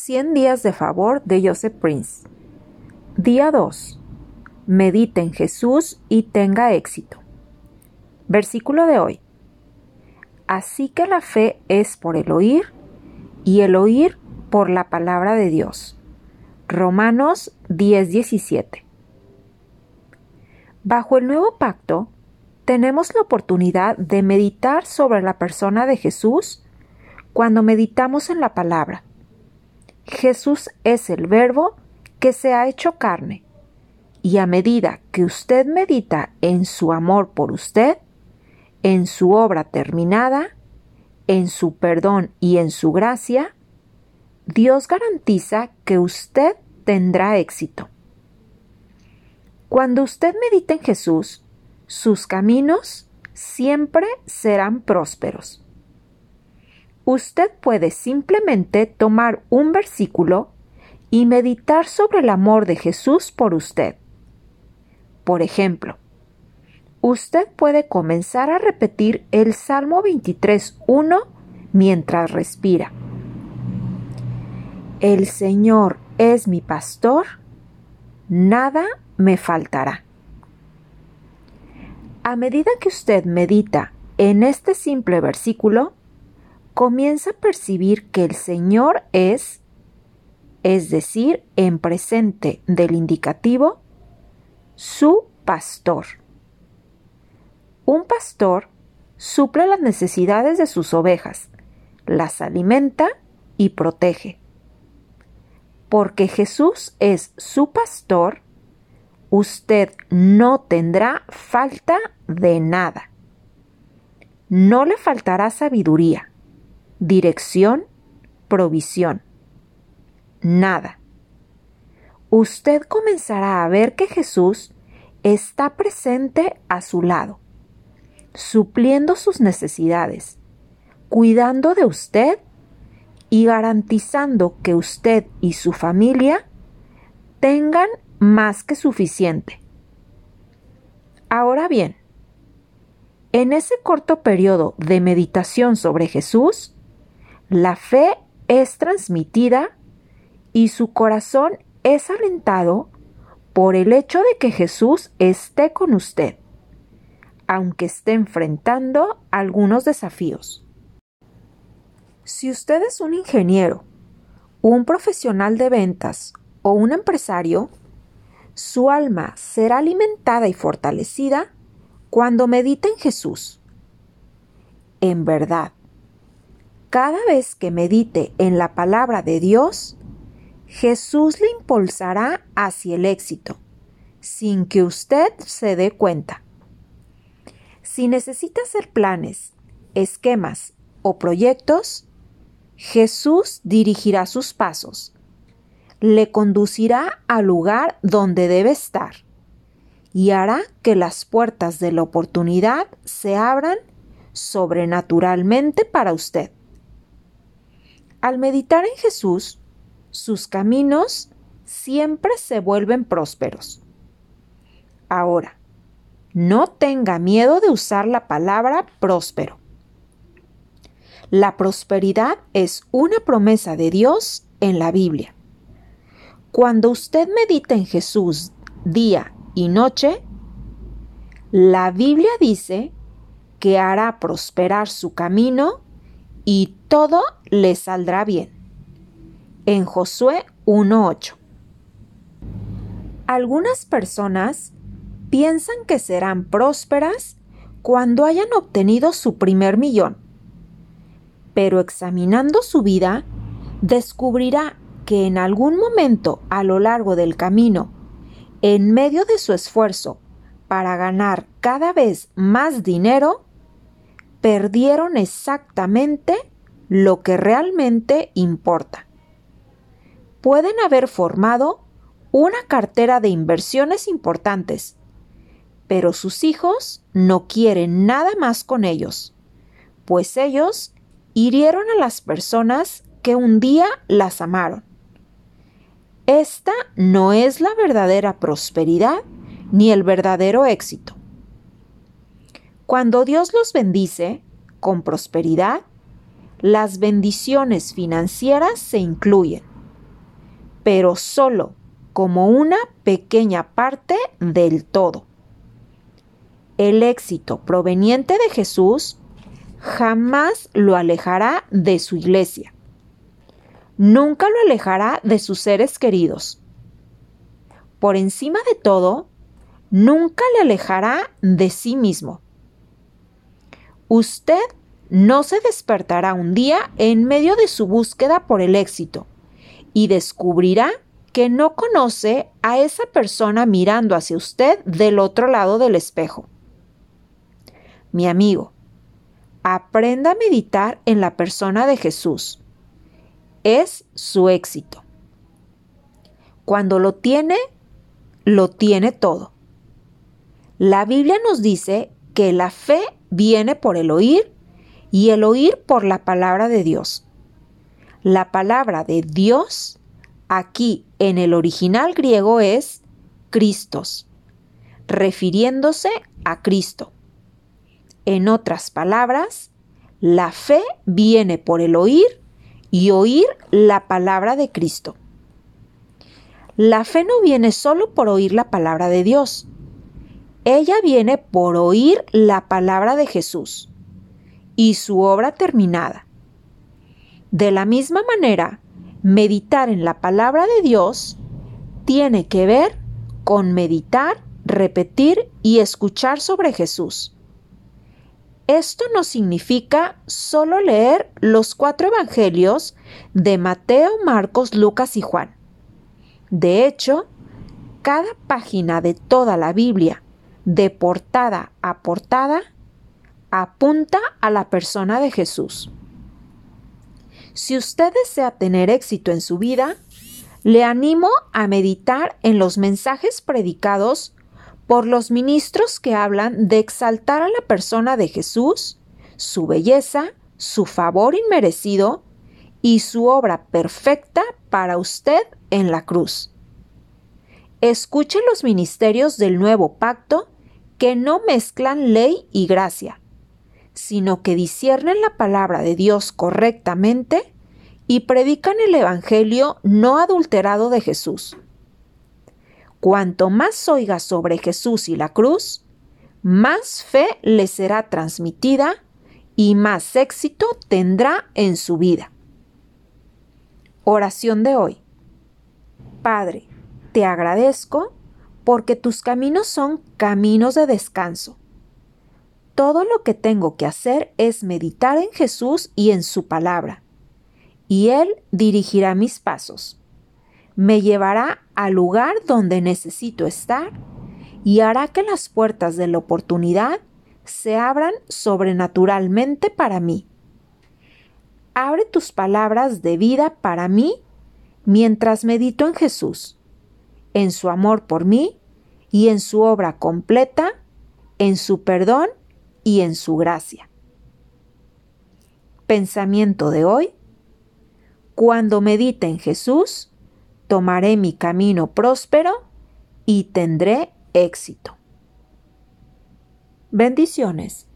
100 días de favor de Joseph Prince. Día 2. Medite en Jesús y tenga éxito. Versículo de hoy. Así que la fe es por el oír y el oír por la palabra de Dios. Romanos 10:17. Bajo el nuevo pacto, tenemos la oportunidad de meditar sobre la persona de Jesús cuando meditamos en la palabra. Jesús es el verbo que se ha hecho carne, y a medida que usted medita en su amor por usted, en su obra terminada, en su perdón y en su gracia, Dios garantiza que usted tendrá éxito. Cuando usted medita en Jesús, sus caminos siempre serán prósperos. Usted puede simplemente tomar un versículo y meditar sobre el amor de Jesús por usted. Por ejemplo, usted puede comenzar a repetir el Salmo 23.1 mientras respira. El Señor es mi pastor, nada me faltará. A medida que usted medita en este simple versículo, comienza a percibir que el Señor es, es decir, en presente del indicativo, su pastor. Un pastor suple las necesidades de sus ovejas, las alimenta y protege porque Jesús es su pastor, usted no tendrá falta de nada. No le faltará sabiduría, dirección, provisión. Nada. Usted comenzará a ver que Jesús está presente a su lado, supliendo sus necesidades, cuidando de usted y garantizando que usted y su familia tengan más que suficiente. Ahora bien, en ese corto periodo de meditación sobre Jesús, la fe es transmitida y su corazón es alentado por el hecho de que Jesús esté con usted, aunque esté enfrentando algunos desafíos. Si usted es un ingeniero, un profesional de ventas o un empresario, su alma será alimentada y fortalecida cuando medite en Jesús. En verdad, cada vez que medite en la palabra de Dios, Jesús le impulsará hacia el éxito, sin que usted se dé cuenta. Si necesita hacer planes, esquemas o proyectos, Jesús dirigirá sus pasos, le conducirá al lugar donde debe estar y hará que las puertas de la oportunidad se abran sobrenaturalmente para usted. Al meditar en Jesús, sus caminos siempre se vuelven prósperos. Ahora, no tenga miedo de usar la palabra próspero. La prosperidad es una promesa de Dios en la Biblia. Cuando usted medita en Jesús día y noche, la Biblia dice que hará prosperar su camino y todo le saldrá bien. En Josué 1.8. Algunas personas piensan que serán prósperas cuando hayan obtenido su primer millón pero examinando su vida, descubrirá que en algún momento a lo largo del camino, en medio de su esfuerzo para ganar cada vez más dinero, perdieron exactamente lo que realmente importa. Pueden haber formado una cartera de inversiones importantes, pero sus hijos no quieren nada más con ellos, pues ellos hirieron a las personas que un día las amaron. Esta no es la verdadera prosperidad ni el verdadero éxito. Cuando Dios los bendice con prosperidad, las bendiciones financieras se incluyen, pero solo como una pequeña parte del todo. El éxito proveniente de Jesús jamás lo alejará de su iglesia. Nunca lo alejará de sus seres queridos. Por encima de todo, nunca le alejará de sí mismo. Usted no se despertará un día en medio de su búsqueda por el éxito y descubrirá que no conoce a esa persona mirando hacia usted del otro lado del espejo. Mi amigo, aprenda a meditar en la persona de Jesús. Es su éxito. Cuando lo tiene, lo tiene todo. La Biblia nos dice que la fe viene por el oír y el oír por la palabra de Dios. La palabra de Dios aquí en el original griego es Cristos, refiriéndose a Cristo. En otras palabras, la fe viene por el oír y oír la palabra de Cristo. La fe no viene solo por oír la palabra de Dios. Ella viene por oír la palabra de Jesús y su obra terminada. De la misma manera, meditar en la palabra de Dios tiene que ver con meditar, repetir y escuchar sobre Jesús. Esto no significa solo leer los cuatro evangelios de Mateo, Marcos, Lucas y Juan. De hecho, cada página de toda la Biblia, de portada a portada, apunta a la persona de Jesús. Si usted desea tener éxito en su vida, le animo a meditar en los mensajes predicados por los ministros que hablan de exaltar a la persona de Jesús, su belleza, su favor inmerecido y su obra perfecta para usted en la cruz. Escuche los ministerios del nuevo pacto que no mezclan ley y gracia, sino que disciernen la palabra de Dios correctamente y predican el Evangelio no adulterado de Jesús. Cuanto más oiga sobre Jesús y la cruz, más fe le será transmitida y más éxito tendrá en su vida. Oración de hoy. Padre, te agradezco porque tus caminos son caminos de descanso todo lo que tengo que hacer es meditar en Jesús y en su palabra, y Él dirigirá mis pasos. Me llevará al lugar donde necesito estar y hará que las puertas de la oportunidad se abran sobrenaturalmente para mí. Abre tus palabras de vida para mí mientras medito en Jesús, en su amor por mí y en su obra completa, en su perdón y en su gracia. Pensamiento de hoy. Cuando medite en Jesús, tomaré mi camino próspero y tendré éxito. Bendiciones.